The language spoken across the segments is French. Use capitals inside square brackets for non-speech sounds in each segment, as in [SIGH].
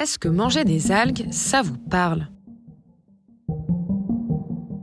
Est-ce que manger des algues, ça vous parle?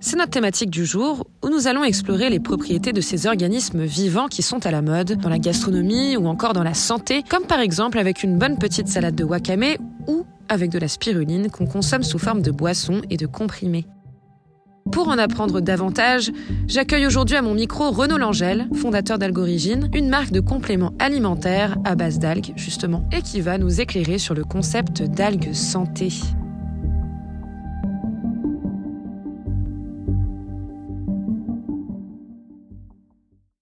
C'est notre thématique du jour où nous allons explorer les propriétés de ces organismes vivants qui sont à la mode dans la gastronomie ou encore dans la santé, comme par exemple avec une bonne petite salade de wakame ou avec de la spiruline qu'on consomme sous forme de boisson et de comprimés. Pour en apprendre davantage, j'accueille aujourd'hui à mon micro Renaud Langel, fondateur d'Algorigine, une marque de compléments alimentaires à base d'algues, justement, et qui va nous éclairer sur le concept d'algues santé.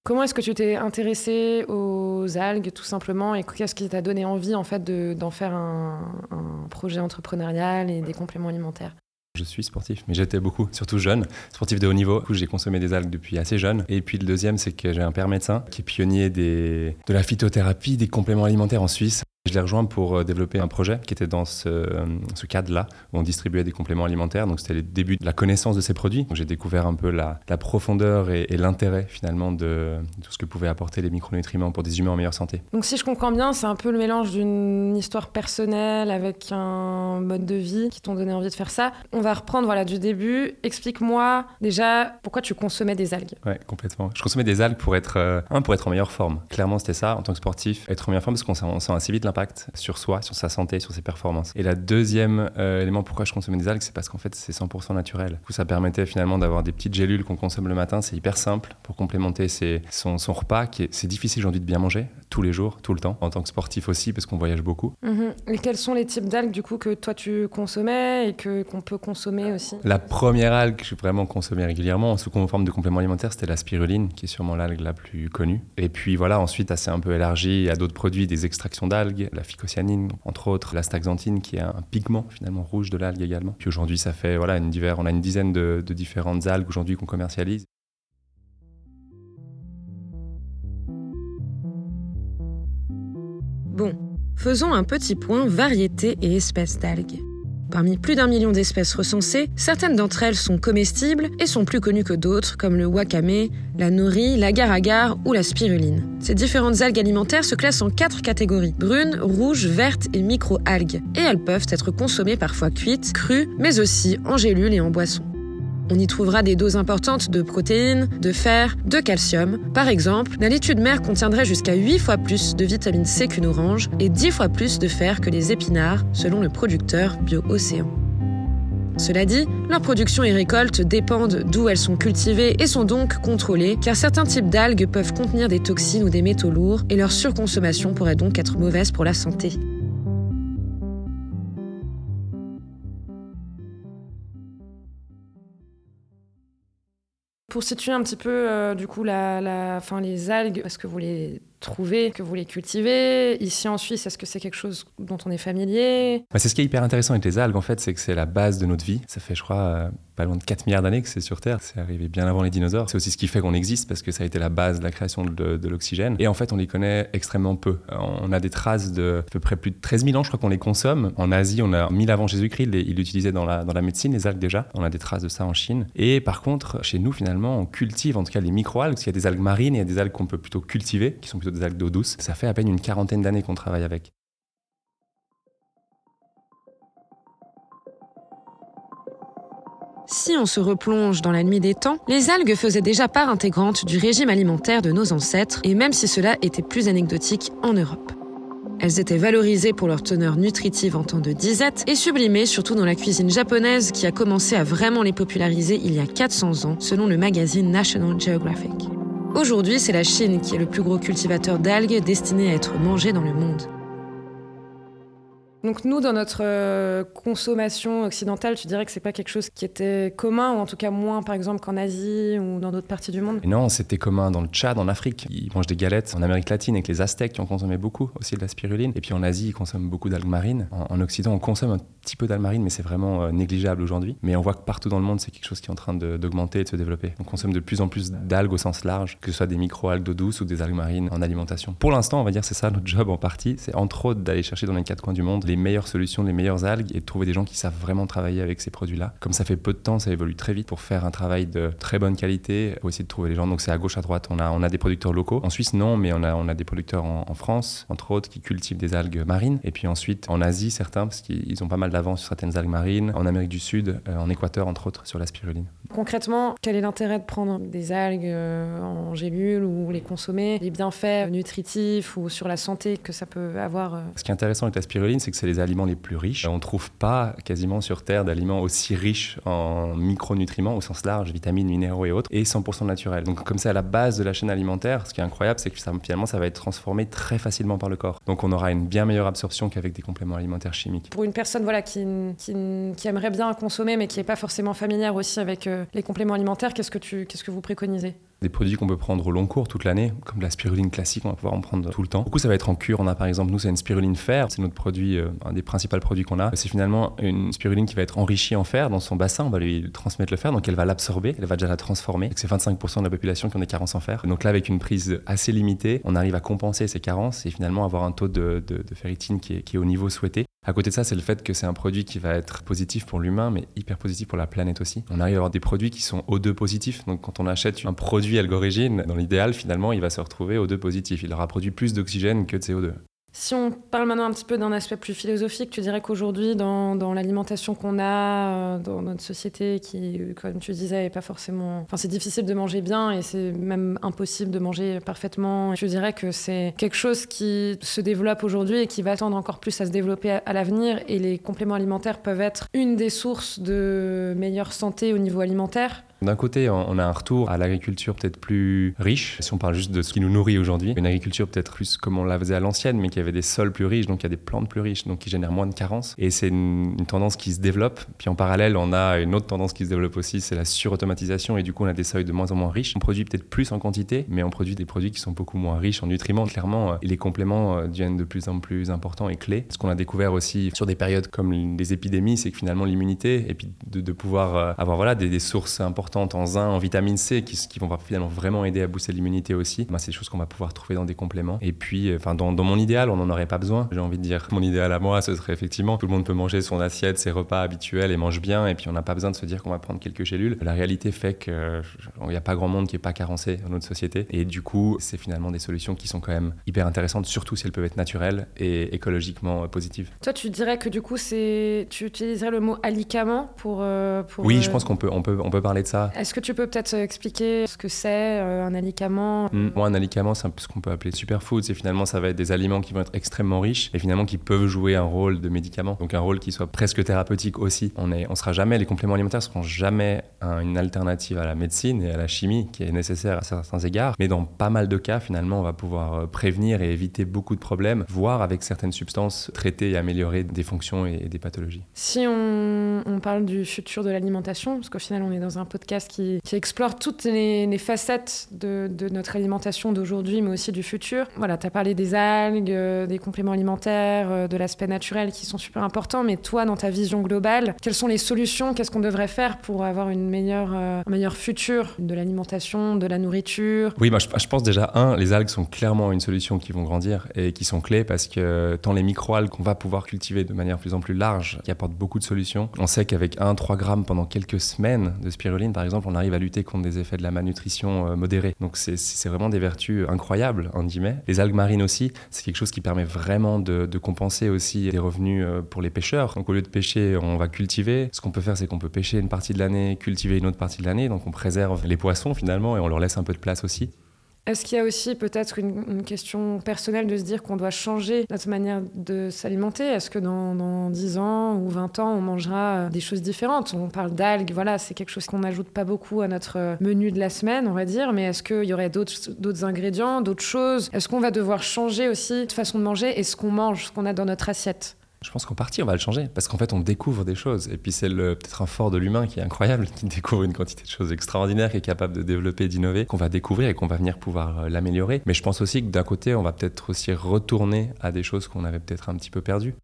Comment est-ce que tu t'es intéressé aux algues, tout simplement, et qu'est-ce qui t'a donné envie, en fait, d'en faire un, un projet entrepreneurial et des compléments alimentaires? Je suis sportif, mais j'étais beaucoup, surtout jeune, sportif de haut niveau. J'ai consommé des algues depuis assez jeune. Et puis le deuxième, c'est que j'ai un père médecin qui est pionnier de la phytothérapie, des compléments alimentaires en Suisse. Je l'ai rejoint pour euh, développer un projet qui était dans ce, euh, ce cadre-là, où on distribuait des compléments alimentaires. Donc c'était le début de la connaissance de ces produits. J'ai découvert un peu la, la profondeur et, et l'intérêt finalement de, de, tout ce que pouvaient apporter les micronutriments pour des humains en meilleure santé. Donc si je comprends bien, c'est un peu le mélange d'une histoire personnelle avec un mode de vie qui t'ont donné envie de faire ça. On va reprendre voilà, du début. Explique-moi déjà pourquoi tu consommais des algues? Ouais, complètement. Je consommais des algues pour être, euh, un, pour être en meilleure forme. Clairement, c'était ça, en tant que sportif, être en meilleure forme parce qu'on sent assez vite sur soi, sur sa santé, sur ses performances. Et la deuxième euh, élément pourquoi je consommais des algues, c'est parce qu'en fait, c'est 100% naturel. Du coup, ça permettait finalement d'avoir des petites gélules qu'on consomme le matin. C'est hyper simple pour complémenter ses, son, son, repas. Qui c'est difficile aujourd'hui de bien manger tous les jours, tout le temps, en tant que sportif aussi, parce qu'on voyage beaucoup. Mm-hmm. Et quels sont les types d'algues du coup que toi tu consommais et que qu'on peut consommer aussi? La première algue que j'ai vraiment consommée régulièrement, sous forme de complément alimentaire, c'était la spiruline, qui est sûrement l'algue la plus connue. Et puis voilà, ensuite, assez un peu élargi à d'autres produits, des extractions d'algues, la entre autres l'astaxanthine qui est un pigment finalement rouge de l'algue également. Puis aujourd'hui, ça fait voilà une divers, on a une dizaine de, de différentes algues aujourd'hui qu'on commercialise. Bon, faisons un petit point variété et espèces d'algues. Parmi plus d'un million d'espèces recensées, certaines d'entre elles sont comestibles et sont plus connues que d'autres, comme le wakame, la nori, l'agar-agar ou la spiruline. Ces différentes algues alimentaires se classent en quatre catégories brunes, rouges, vertes et micro-algues, et elles peuvent être consommées parfois cuites, crues, mais aussi en gélules et en boissons. On y trouvera des doses importantes de protéines, de fer, de calcium. Par exemple, la laitue mer contiendrait jusqu'à 8 fois plus de vitamine C qu'une orange et 10 fois plus de fer que les épinards, selon le producteur BioOcéan. Cela dit, leur production et récolte dépendent d'où elles sont cultivées et sont donc contrôlées, car certains types d'algues peuvent contenir des toxines ou des métaux lourds, et leur surconsommation pourrait donc être mauvaise pour la santé. Pour situer un petit peu, euh, du coup, la, la, fin, les algues, est-ce que vous les trouvez, que vous les cultivez Ici en Suisse, est-ce que c'est quelque chose dont on est familier? Bah, C'est ce qui est hyper intéressant avec les algues, en fait, c'est que c'est la base de notre vie. Ça fait, je crois, euh, pas loin de 4 milliards d'années que c'est sur Terre. C'est arrivé bien avant les dinosaures. C'est aussi ce qui fait qu'on existe, parce que ça a été la base de la création de, l'oxygène. Et en fait, on les connaît extrêmement peu. On a des traces de à peu près plus de 13 000 ans, je crois qu'on les consomme. En Asie, on a 1000 avant Jésus-Christ, ils l'utilisaient dans la, dans la médecine, les algues déjà. On a des traces de ça en Chine. Et par contre, chez nous, finalement, on cultive en tout cas les micro-algues, parce qu'il y a des algues marines et il y a des algues qu'on peut plutôt cultiver, qui sont plutôt algues d'eau douce. Ça fait à peine une quarantaine d'années qu'on travaille avec. Si on se replonge dans la nuit des temps, les algues faisaient déjà part intégrante du régime alimentaire de nos ancêtres, et même si cela était plus anecdotique en Europe. Elles étaient valorisées pour leur teneur nutritive en temps de disette et sublimées surtout dans la cuisine japonaise qui a commencé à vraiment les populariser il y a 400 ans selon le magazine National Geographic. Aujourd'hui, c'est la Chine qui est le plus gros cultivateur d'algues destinées à être mangées dans le monde. Donc nous, dans notre euh, consommation occidentale, tu dirais que c'est pas quelque chose qui était commun, ou en tout cas moins, par exemple, qu'en Asie ou dans d'autres parties du monde? Non, c'était commun dans le Tchad, en Afrique. Ils mangent des galettes. En Amérique latine, avec les Aztèques qui en consommaient beaucoup, aussi de la spiruline. Et puis en Asie, ils consomment beaucoup d'algues marines. En, en, Occident, on consomme un petit peu d'algues marines, mais c'est vraiment euh, négligeable aujourd'hui. Mais on voit que partout dans le monde, c'est quelque chose qui est en train d'augmenter et de se développer. On consomme de plus en plus d'algues au sens large, que ce soit des micro-algues d'eau ou des algues marines en alimentation. Pour l'instant, on va dire c'est ça notre job en partie. C'est entre autres d'aller chercher dans les quatre coins du monde les meilleures solutions, les meilleures algues et de trouver des gens qui savent vraiment travailler avec ces produits-là. Comme ça fait peu de temps, ça évolue très vite pour faire un travail de très bonne qualité, pour essayer de trouver les gens. Donc c'est à gauche, à droite, on a, on a des producteurs locaux. En Suisse, non, mais on a, on a des producteurs en, en France, entre autres, qui cultivent des algues marines. Et puis ensuite, en Asie, certains, parce qu'ils ont pas mal d'avance sur certaines algues marines. En Amérique du Sud, euh, en Équateur, entre autres, sur la spiruline. Concrètement, quel est l'intérêt de prendre des algues euh, en gélules ou les consommer? Les bienfaits nutritifs ou sur la santé que ça peut avoir euh? Ce qui est intéressant avec la spiruline, c'est que c'est les aliments les plus riches. On ne trouve pas quasiment sur Terre d'aliments aussi riches en micronutriments au sens large, vitamines, minéraux et autres, et 100% naturels. Donc comme c'est à la base de la chaîne alimentaire, ce qui est incroyable, c'est que finalement ça va être transformé très facilement par le corps. Donc on aura une bien meilleure absorption qu'avec des compléments alimentaires chimiques. Pour une personne voilà, qui, qui, aimerait bien consommer mais qui n'est pas forcément familière aussi avec euh, les compléments alimentaires, qu'est-ce qu'est-ce que vous préconisez? Des produits qu'on peut prendre au long cours toute l'année, comme la spiruline classique, on va pouvoir en prendre tout le temps. Beaucoup, ça va être en cure. On a par exemple, nous, c'est une spiruline fer, c'est notre produit, euh, un des principaux produits qu'on a. C'est finalement une spiruline qui va être enrichie en fer dans son bassin. On va lui transmettre le fer, donc elle va l'absorber, elle va déjà la transformer. C'est 25% de la population qui ont des carences en fer. Donc là, avec une prise assez limitée, on arrive à compenser ces carences et finalement avoir un taux de, ferritine qui est au niveau souhaité. À côté de ça, c'est le fait que c'est un produit qui va être positif pour l'humain, mais hyper positif pour la planète aussi. On arrive à avoir des produits qui sont O2 positifs. Donc quand on achète un produit Algorigine, dans l'idéal, finalement, il va se retrouver O2 positif. Il aura produit plus d'oxygène que de CO2. Si on parle maintenant un petit peu d'un aspect plus philosophique, tu dirais qu'aujourd'hui, dans, dans l'alimentation qu'on a, euh, dans notre société, qui, comme tu disais, est pas forcément. Enfin, c'est difficile de manger bien et c'est même impossible de manger parfaitement. Je dirais que c'est quelque chose qui se développe aujourd'hui et qui va tendre encore plus à se développer à l'avenir. Et les compléments alimentaires peuvent être une des sources de meilleure santé au niveau alimentaire. D'un côté, on a un retour à l'agriculture peut-être plus riche, si on parle juste de ce qui nous nourrit aujourd'hui. Une agriculture peut-être plus comme on la faisait à l'ancienne, mais qui avait des sols plus riches, donc il y a des plantes plus riches, donc qui génèrent moins de carences. Et c'est une, tendance qui se développe. Puis en parallèle, on a une autre tendance qui se développe aussi, c'est la surautomatisation. Et du coup, on a des seuils de moins en moins riches. On produit peut-être plus en quantité, mais on produit des produits qui sont beaucoup moins riches en nutriments. Clairement, les compléments deviennent de plus en plus importants et clés. Ce qu'on a découvert aussi sur des périodes comme des épidémies, c'est que finalement l'immunité, et puis de, pouvoir avoir voilà, des sources importantes en zinc, en vitamine C, qui, qui, vont finalement vraiment aider à booster l'immunité aussi. Ben, c'est des choses qu'on va pouvoir trouver dans des compléments. Et puis, enfin, dans, dans mon idéal, on n'en aurait pas besoin. J'ai envie de dire, mon idéal à moi, ce serait effectivement tout le monde peut manger son assiette, ses repas habituels et mange bien. Et puis, on n'a pas besoin de se dire qu'on va prendre quelques gélules. La réalité fait qu'il n'y a pas grand monde qui n'est pas carencé dans notre société. Et du coup, c'est finalement des solutions qui sont quand même hyper intéressantes, surtout si elles peuvent être naturelles et écologiquement positives. Toi, tu dirais que du coup, c'est, tu utiliserais le mot alicament pour, euh, pour Oui, euh... je pense qu'on peut, on peut, on peut parler de ça. Est-ce que tu peux peut-être expliquer ce que c'est euh, un alicament mmh. Moi, un alicament, c'est ce qu'on peut appeler superfood. C'est finalement, ça va être des aliments qui vont être extrêmement riches et finalement qui peuvent jouer un rôle de médicament. Donc un rôle qui soit presque thérapeutique aussi. On est, on sera jamais, les compléments alimentaires seront jamais un, une alternative à la médecine et à la chimie qui est nécessaire à certains égards. Mais dans pas mal de cas, finalement, on va pouvoir prévenir et éviter beaucoup de problèmes, voire avec certaines substances traiter et améliorer des fonctions et des pathologies. Si on, on parle du futur de l'alimentation, parce qu'au final, on est dans un podcast qui, explore toutes les, facettes de, notre alimentation d'aujourd'hui, mais aussi du futur. Voilà, tu as parlé des algues, euh, des compléments alimentaires, euh, de l'aspect naturel qui sont super importants, mais toi, dans ta vision globale, quelles sont les solutions? Qu'est-ce qu'on devrait faire pour avoir une meilleure, euh, un meilleur futur? De l'alimentation, de la nourriture? Oui, bah, je, je, pense déjà, un, les algues sont clairement une solution qui vont grandir et qui sont clés parce que tant les micro-algues qu'on va pouvoir cultiver de manière plus en plus large, qui apportent beaucoup de solutions, on sait qu'avec 1-3 grammes pendant quelques semaines de spiruline, par exemple, on arrive à lutter contre des effets de la malnutrition euh, modérée. Donc c'est vraiment des vertus incroyables, en guillemets. Les algues marines aussi, c'est quelque chose qui permet vraiment de, de, compenser aussi des revenus euh, pour les pêcheurs. Donc au lieu de pêcher, on va cultiver. Ce qu'on peut faire, c'est qu'on peut pêcher une partie de l'année, cultiver une autre partie de l'année. Donc on préserve les poissons finalement et on leur laisse un peu de place aussi. Est-ce qu'il y a aussi peut-être une, question personnelle de se dire qu'on doit changer notre manière de s'alimenter? Est-ce que dans, dans 10 ans ou 20 ans, on mangera des choses différentes? On parle d'algues, voilà, c'est quelque chose qu'on n'ajoute pas beaucoup à notre menu de la semaine, on va dire, mais est-ce qu'il y aurait d'autres ingrédients, d'autres choses? Est-ce qu'on va devoir changer aussi de façon de manger et ce qu'on mange, ce qu'on a dans notre assiette? Je pense qu'en partie, on va le changer parce qu'en fait, on découvre des choses. Et puis, c'est peut-être un fort de l'humain qui est incroyable, qui [LAUGHS] découvre une quantité de choses extraordinaires, qui est capable de développer, d'innover, qu'on va découvrir et qu'on va venir pouvoir l'améliorer. Mais je pense aussi que d'un côté, on va peut-être aussi retourner à des choses qu'on avait peut-être un petit peu perdues.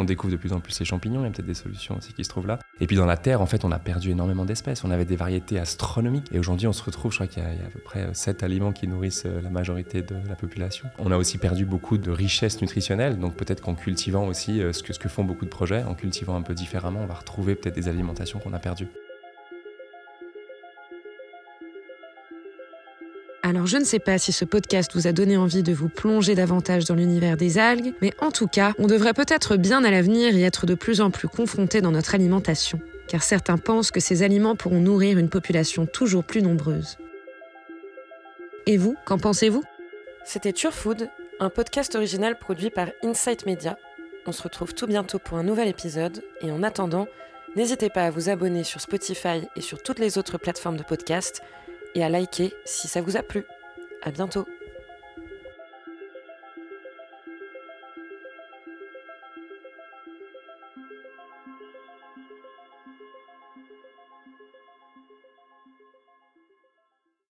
On découvre de plus en plus les champignons, il y a peut-être des solutions aussi qui se trouvent là. Et puis dans la terre, en fait, on a perdu énormément d'espèces. On avait des variétés astronomiques. Et aujourd'hui, on se retrouve, je crois qu'il y, a à peu près 7 aliments qui nourrissent euh, la majorité de la population. On a aussi perdu beaucoup de richesses nutritionnelles. Donc peut-être qu'en cultivant aussi euh, ce que, ce que font beaucoup de projets, en cultivant un peu différemment, on va retrouver peut-être des alimentations qu'on a perdues. Alors je ne sais pas si ce podcast vous a donné envie de vous plonger davantage dans l'univers des algues, mais en tout cas, on devrait peut-être bien à l'avenir y être de plus en plus confronté dans notre alimentation, car certains pensent que ces aliments pourront nourrir une population toujours plus nombreuse. Et vous, qu'en pensez-vous? C'était Food, un podcast original produit par Insight Media. On se retrouve tout bientôt pour un nouvel épisode, et en attendant, n'hésitez pas à vous abonner sur Spotify et sur toutes les autres plateformes de podcast et à liker si ça vous a plu. À bientôt!